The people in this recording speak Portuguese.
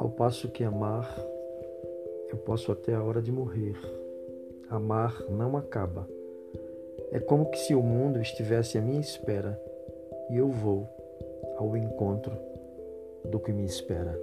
Ao passo que amar, eu posso até a hora de morrer. Amar não acaba. É como que se o mundo estivesse à minha espera e eu vou ao encontro do que me espera.